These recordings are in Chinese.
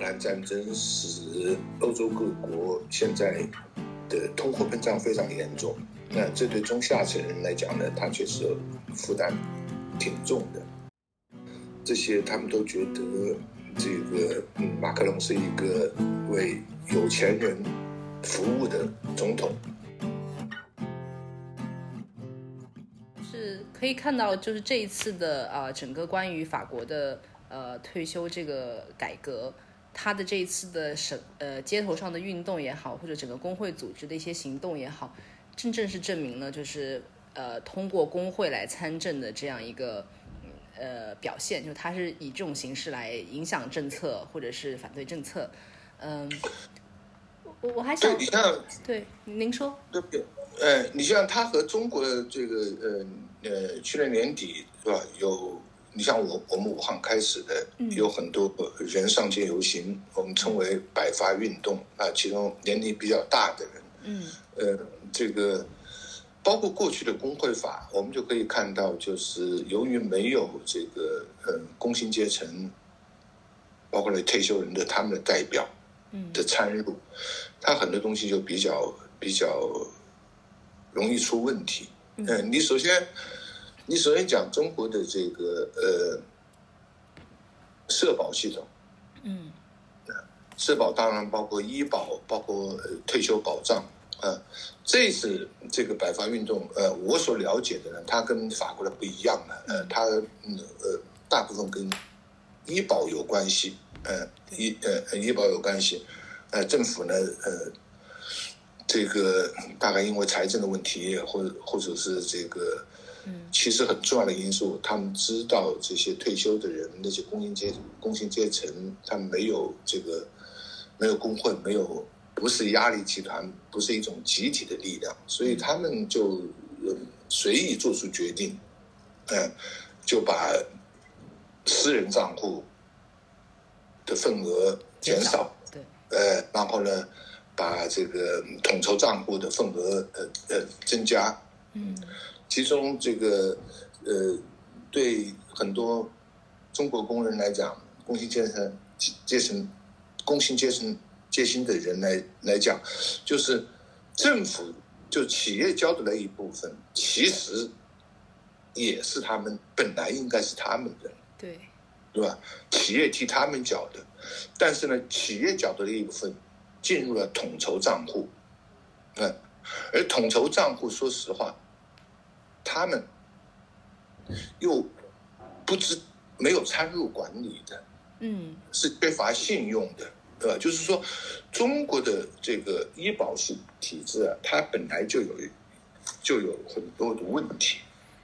克兰战争使欧洲各国现在的通货膨胀非常严重。那这对中下层人来讲呢，他确实负担挺重的。这些他们都觉得这个嗯，马克龙是一个为有钱人服务的总统。是可以看到，就是这一次的啊，整个关于法国的呃退休这个改革，他的这一次的省呃街头上的运动也好，或者整个工会组织的一些行动也好，真正是证明了就是呃通过工会来参政的这样一个呃表现，就他是以这种形式来影响政策或者是反对政策。嗯，我我还想你像对您说对不对？呃，你像他和中国的这个呃呃，去年年底是吧？有你像我我们武汉开始的，有很多人上街游行，我们称为百发运动啊。其中年龄比较大的人，嗯，呃，这个包括过去的工会法，我们就可以看到，就是由于没有这个呃工薪阶层，包括了退休人的他们的代表，嗯的参入，他很多东西就比较比较容易出问题。嗯，你首先，你首先讲中国的这个呃社保系统，嗯社保当然包括医保，包括呃退休保障。啊，这次这个百发运动，呃，我所了解的呢，它跟法国的不一样了，呃，它嗯呃大部分跟医保有关系，呃医呃医保有关系，呃政府呢呃这个大概因为财政的问题，或者或者是这个嗯。其实很重要的因素，他们知道这些退休的人，那些工薪阶工薪阶层，他们没有这个没有工会，没有不是压力集团，不是一种集体的力量，所以他们就呃随意做出决定，嗯、就把私人账户的份额减少，对，呃，然后呢，把这个统筹账户的份额呃呃增加，嗯其中这个呃，对很多中国工人来讲，工薪阶层阶层工薪阶层阶薪的人来来讲，就是政府就企业交的那一部分，其实也是他们本来应该是他们的，对，对吧？企业替他们缴的，但是呢，企业缴的那一部分进入了统筹账户，嗯，而统筹账户，说实话，他们又不知没有参入管理的，嗯是缺乏信用的，对吧？就是说，中国的这个医保系体制啊，它本来就有就有很多的问题，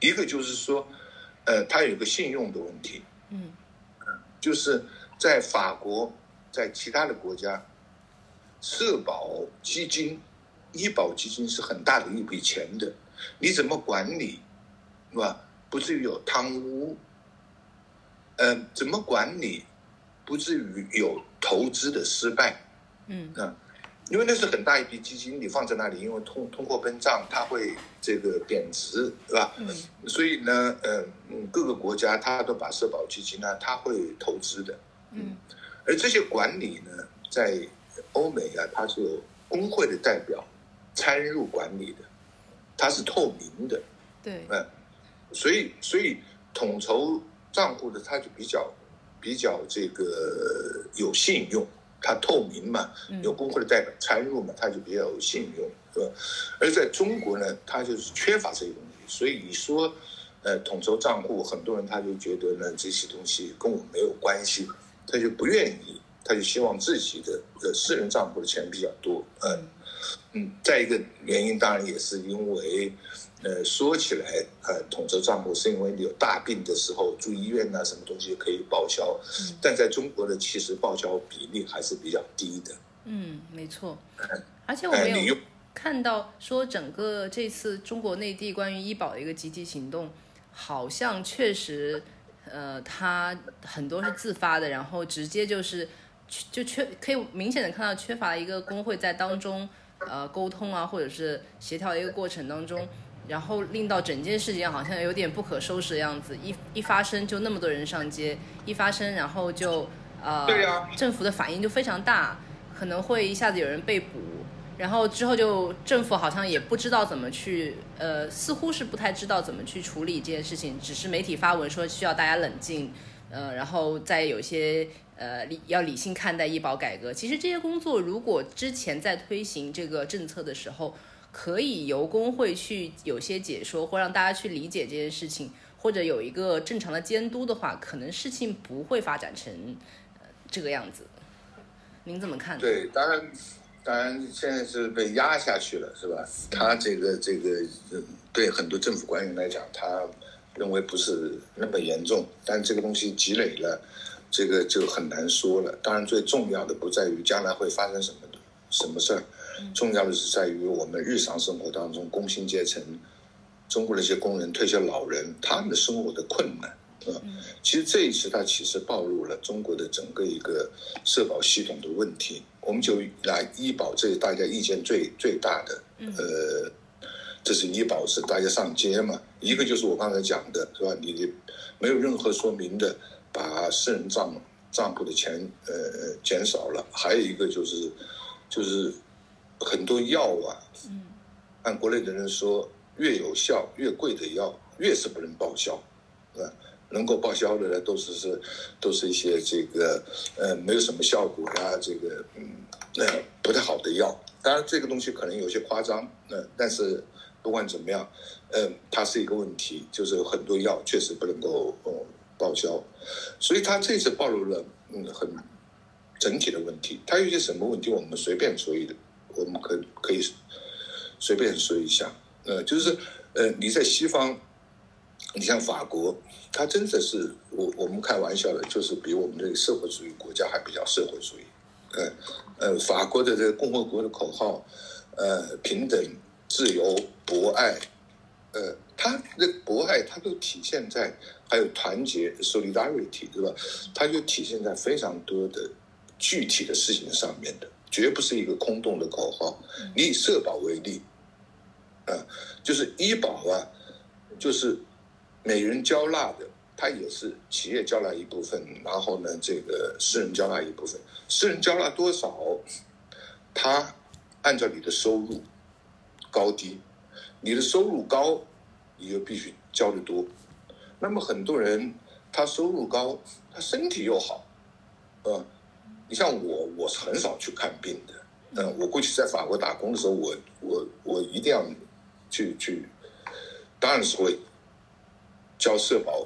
一个就是说，呃，它有个信用的问题，嗯。就是在法国，在其他的国家，社保基金、医保基金是很大的一笔钱的，你怎么管理，是吧？不至于有贪污，嗯、怎么管理，不至于有投资的失败嗯啊？因为那是很大一笔基金，你放在那里，因为通通货膨胀，它会这个贬值，是吧？嗯所以呢，呃，嗯，各个国家它都把社保基金呢，它会投资的，嗯而这些管理呢，在欧美啊，它是有工会的代表参入管理的，它是透明的，对，嗯，所以所以统筹账户的它就比较比较这个有信用，它透明嘛，嗯。有工会的代表参入嘛，它就比较有信用，是吧？而在中国呢，它就是缺乏这些东西，所以你说，呃，统筹账户，很多人他就觉得呢，这些东西跟我没有关系，他就不愿意，他就希望自己的呃私人账户的钱比较多，嗯嗯，再一个原因当然也是因为，呃，说起来，呃，统筹账户是因为你有大病的时候住医院呐、什么东西可以报销，但在中国的其实报销比例还是比较低的。嗯，没错。而且我哎，你没有看到说整个这次中国内地关于医保的一个集体行动，好像确实，呃，它很多是自发的，然后直接就是就缺可以明显的看到缺乏一个工会在当中呃沟通啊，或者是协调的一个过程当中。然后令到整件事情好像有点不可收拾的样子，一一发生就那么多人上街，一发生然后就呃，对呀政府的反应就非常大，可能会一下子有人被捕，然后之后就政府好像也不知道怎么去，呃，似乎是不太知道怎么去处理这件事情，只是媒体发文说需要大家冷静，呃，然后再有些呃理要理性看待医保改革。其实这些工作如果之前在推行这个政策的时候，可以由工会去有些解说，或让大家去理解这件事情，或者有一个正常的监督的话，可能事情不会发展成呃这个样子。您怎么看？对，当然，当然现在是被压下去了，是吧？他这个这个，对很多政府官员来讲，他认为不是那么严重，但这个东西积累了，这个就很难说了。当然，最重要的不在于将来会发生什么的什么事儿，重要的是在于我们日常生活当中，工薪阶层、中国的一些工人、退休老人，他们的生活的困难。啊，其实这一次它其实暴露了中国的整个一个社保系统的问题。我们就拿医保这大家意见最最大的，呃，这是医保是大家上街嘛，一个就是我刚才讲的是吧？你没有任何说明的把私人账账户的钱呃减少了，还有一个就是就是很多药啊，按国内的人说，越有效越贵的药越是不能报销，对吧？能够报销的呢，都是是都是一些这个呃没有什么效果呀，这个嗯呃不太好的药。当然这个东西可能有些夸张，呃，但是不管怎么样，嗯、它是一个问题，就是很多药确实不能够呃报销，所以它这次暴露了嗯很整体的问题。它有些什么问题，我们随便说一的，我们可可以随便说一下，呃，就是呃你在西方。你像法国，它真的是我我们开玩笑的，就是比我们这个社会主义国家还比较社会主义。呃呃，法国的这个共和国的口号，呃，平等、自由、博爱，呃，它的博爱它都体现在还有团结 （solidarity） 对吧？它就体现在非常多的具体的事情上面的，绝不是一个空洞的口号。你以社保为例，啊、就是医保啊，就是。每人交纳的，它也是企业交纳一部分，然后呢，这个私人交纳一部分。私人交纳多少，它按照你的收入高低，你的收入高，你就必须交的多。那么很多人他收入高，他身体又好，呃，你像我，我是很少去看病的。嗯、我过去在法国打工的时候，我我我一定要去去，当然是会。交社保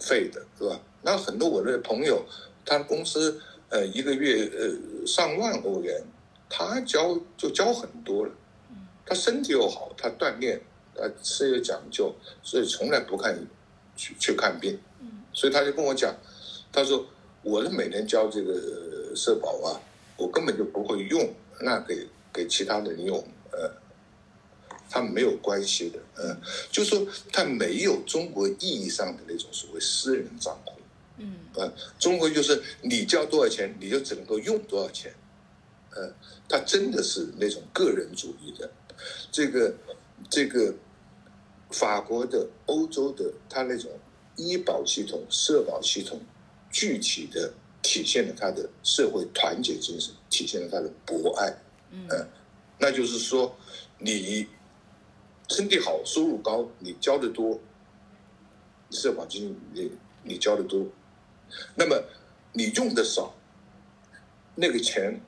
费的，是吧？那很多我的朋友，他公司呃一个月呃上万欧元，他交就交很多了。他身体又好，他锻炼，他吃有讲究，所以从来不看去去看病。所以他就跟我讲，他说我的每年交这个社保啊，我根本就不会用，那给给其他人用，呃。他没有关系的，嗯，就是说他没有中国意义上的那种所谓私人账户，嗯，呃，中国就是你交多少钱，你就只能够用多少钱，呃，他真的是那种个人主义的，这个这个法国的、欧洲的，它那种医保系统、社保系统，具体的体现了它的社会团结精神，体现了它的博爱，嗯，那就是说你。身体好，收入高，你交的多，社保金你你交的多，那么你用的少，那个钱，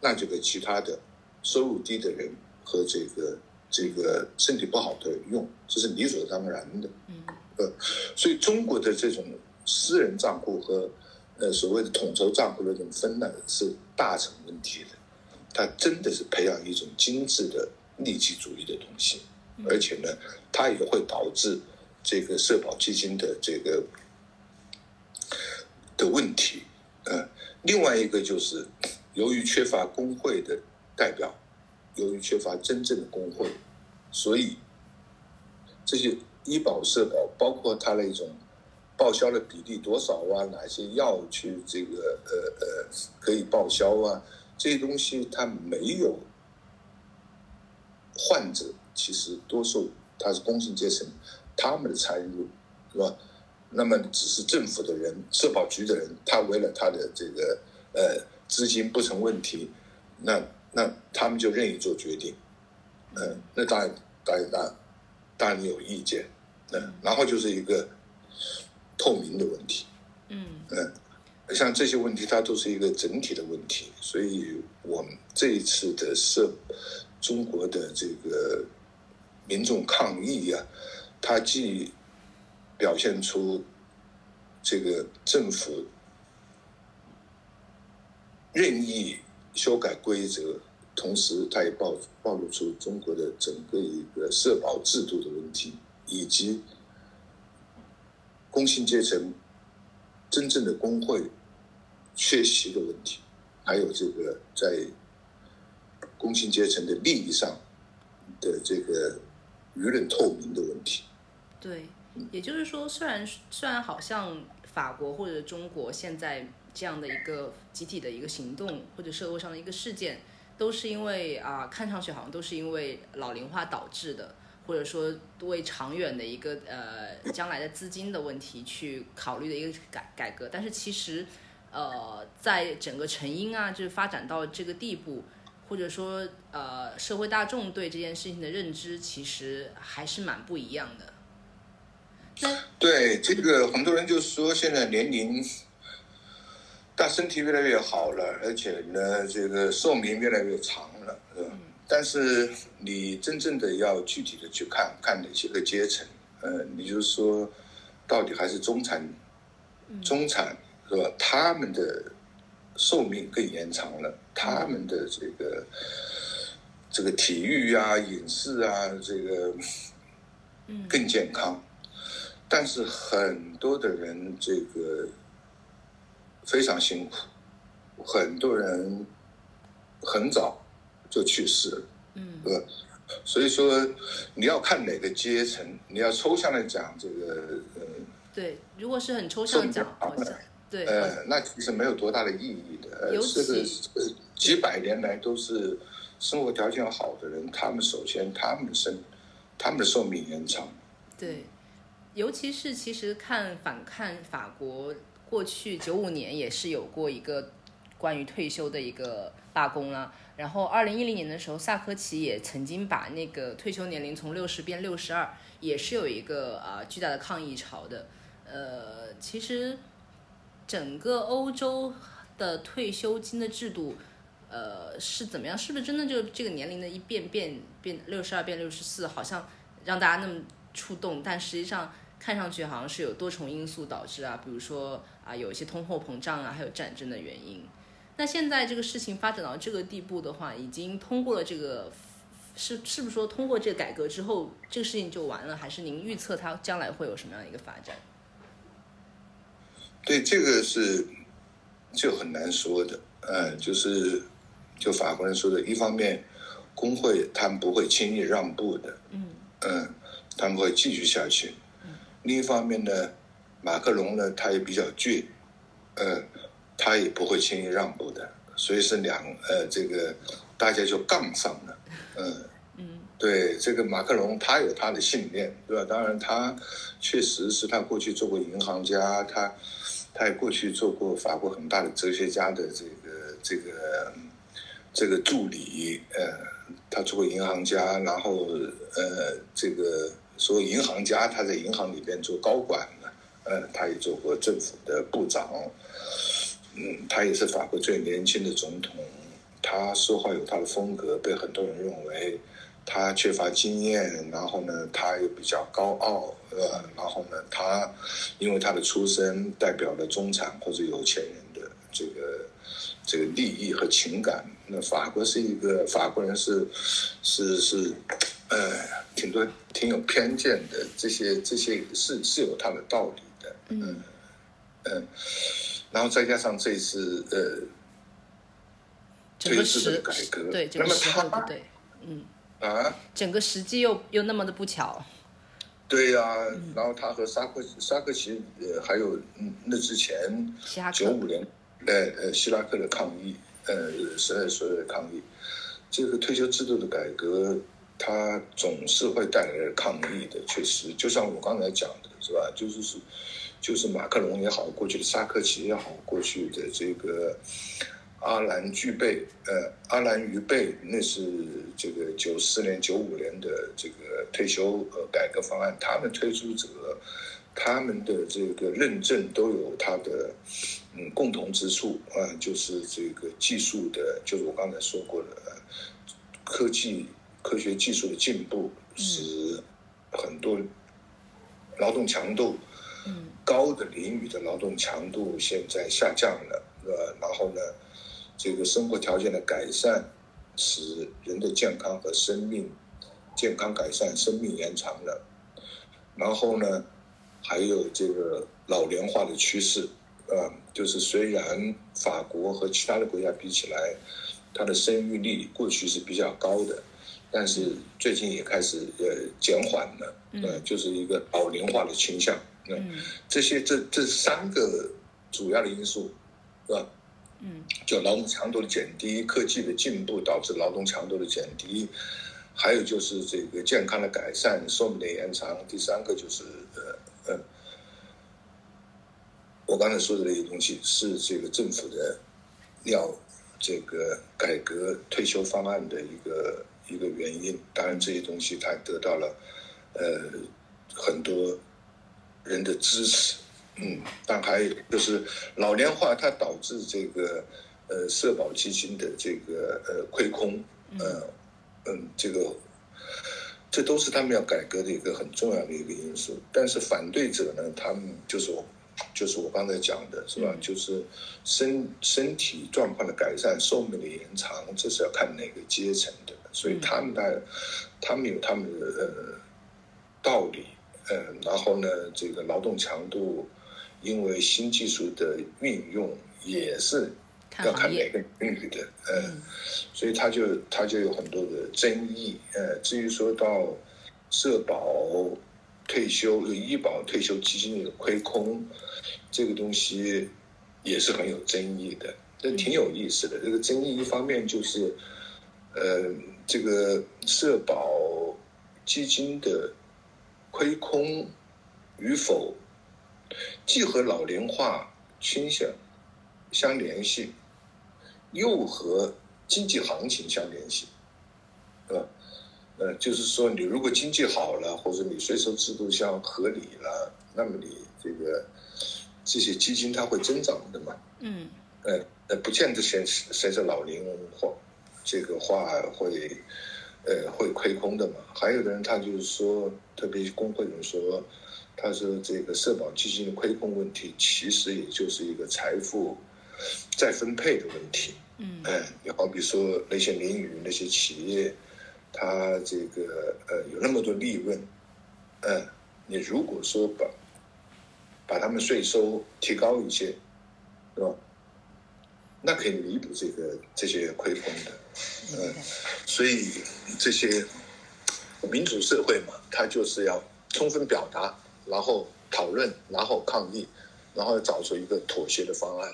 那就给其他的收入低的人和这个这个身体不好的用，这是理所当然的。嗯，呃，所以中国的这种私人账户和呃所谓的统筹账户的这种分呢，是大成问题的，它真的是培养一种精致的利己主义的东西。而且呢，它也会导致这个社保基金的这个的问题。呃，另外一个就是由于缺乏工会的代表，由于缺乏真正的工会，所以这些医保、社保，包括它那种报销的比例多少啊，哪些药去这个呃呃可以报销啊，这些东西它没有患者。其实多数他是工薪阶层，他们的参与是吧？那么只是政府的人、社保局的人，他为了他的这个呃资金不成问题，那那他们就任意做决定，嗯，那当然当然当然当然有意见，嗯，然后就是一个透明的问题，嗯嗯，像这些问题，它都是一个整体的问题，所以我们这一次的社中国的这个民众抗议啊，它既表现出这个政府任意修改规则，同时它也暴暴露出中国的整个一个社保制度的问题，以及工薪阶层真正的工会缺席的问题，还有这个在工薪阶层的利益上的这个舆论透明的问题。对，也就是说，虽然虽然好像法国或者中国现在这样的一个集体的一个行动或者社会上的一个事件，都是因为啊、看上去好像都是因为老龄化导致的，或者说为长远的一个呃将来的资金的问题去考虑的一个改改革，但是其实呃在整个成因啊，就是发展到这个地步。或者说，呃，社会大众对这件事情的认知其实还是蛮不一样的。那对这个，很多人就说现在年龄大，身体越来越好了，而且呢，这个寿命越来越长了，是吧？但是你真正的要具体的去看看哪些个阶层，呃，你就是说，到底还是中产，中产是吧？他们的寿命更延长了，他们的这个这个体育啊、饮食啊，这个更健康。但是很多的人这个非常辛苦，很多人很早就去世了，嗯呃，所以说你要看哪个阶层，你要抽象的讲这个呃对，如果是很抽象讲，好像 对，呃，那其实没有多大的意义的。呃，尤这个几百年来都是生活条件好的人，他们首先他们的生他们的寿命延长。对，尤其是其实看反看法国过去九五年也是有过一个关于退休的一个罢工啦、然后二零一零年的时候，萨科齐也曾经把那个退休年龄从六十变六十二，也是有一个啊、巨大的抗议潮的。呃，其实整个欧洲的退休金的制度，呃，是怎么样？是不是真的就这个年龄的一变变变六十二变六十四，好像让大家那么触动？但实际上看上去好像是有多重因素导致啊，比如说啊，有一些通货膨胀啊，还有战争的原因。那现在这个事情发展到这个地步的话，已经通过了这个，是是不是说通过这个改革之后，这个事情就完了？还是您预测它将来会有什么样的一个发展？对，这个是就很难说的。嗯，就是就法国人说的，一方面工会他们不会轻易让步的，嗯嗯，他们会继续下去。另一方面呢，马克龙呢，他也比较倔，呃，他也不会轻易让步的，所以是两呃，这个大家就杠上了，嗯。嗯对这个马克龙，他有他的信念，对吧？当然，他确实是他过去做过银行家，他他也过去做过法国很大的哲学家的这个这个这个助理，呃，他做过银行家，然后呃，这个说银行家他在银行里边做高管了，呃，他也做过政府的部长，嗯，他也是法国最年轻的总统，他说话有他的风格，被很多人认为。他缺乏经验，然后呢，他又比较高傲，呃，然后呢，他因为他的出身代表了中产或者有钱人的这个这个利益和情感。那法国是一个法国人是是是，呃，挺多挺有偏见的，这些这些是是有他的道理的，嗯。嗯，然后再加上这次呃这个制改革，对整那么个时候他不对，嗯，啊。整个时机又又那么的不巧，对呀、然后他和沙克沙克奇呃，还有嗯那之前九五年，呃呃希拉克的抗议，呃十二所有的抗议，这个退休制度的改革，它总是会带来抗议的，确实，就像我刚才讲的，是吧？就是是就是马克龙也好，过去的沙科齐也好，过去的这个阿兰巨贝，呃，阿兰于贝，那是这个九四年、九五年的这个退休呃改革方案，他们推出者，他们的这个认证都有他的嗯共同之处啊，就是这个技术的，就是我刚才说过的，科技、科学技术的进步，使很多劳动强度。高的领域的劳动强度现在下降了，呃，然后呢，这个生活条件的改善，使人的健康和生命健康改善，生命延长了。然后呢，还有这个老龄化的趋势，呃，就是虽然法国和其他的国家比起来，它的生育率过去是比较高的，但是最近也开始呃减缓了，呃，就是一个老龄化的倾向。嗯，这些这这三个主要的因素，是吧？嗯，就劳动强度的减低，科技的进步导致劳动强度的减低，还有就是这个健康的改善，寿命的延长。第三个就是呃呃，我刚才说的那些东西是这个政府的要这个改革退休方案的一个一个原因。当然，这些东西它得到了呃很多。人的支持，嗯，但还有就是老年化，它导致这个呃社保基金的这个呃亏空，呃，嗯，这个这都是他们要改革的一个很重要的一个因素。但是反对者呢，他们就是我，就是我刚才讲的是吧？就是身身体状况的改善、寿命的延长，这是要看哪个阶层的，所以他们的他们有他们的呃道理。嗯，然后呢，这个劳动强度，因为新技术的运用也是要看哪个领域的，嗯，所以他就他就有很多的争议。呃，至于说到社保、退休、医保、退休基金的亏空，这个东西也是很有争议的，这挺有意思的。这个争议一方面就是，呃，这个社保基金的。亏空与否，既和老龄化倾向相联系，又和经济行情相联系，呃，呃，就是说，你如果经济好了，或者你税收制度相合理了，那么你这个这些基金它会增长的嘛？嗯，呃，呃，不见得随随着老龄化这个话会。呃，会亏空的嘛？还有的人他就是说，特别工会人说，他说这个社保基金的亏空问题，其实也就是一个财富再分配的问题。嗯，哎，你好比说那些民营那些企业，他这个呃有那么多利润，嗯，你如果说把把他们税收提高一些，是吧？那可以弥补这个这些亏空的，嗯，所以这些民主社会嘛，它就是要充分表达，然后讨论，然后抗议，然后找出一个妥协的方案。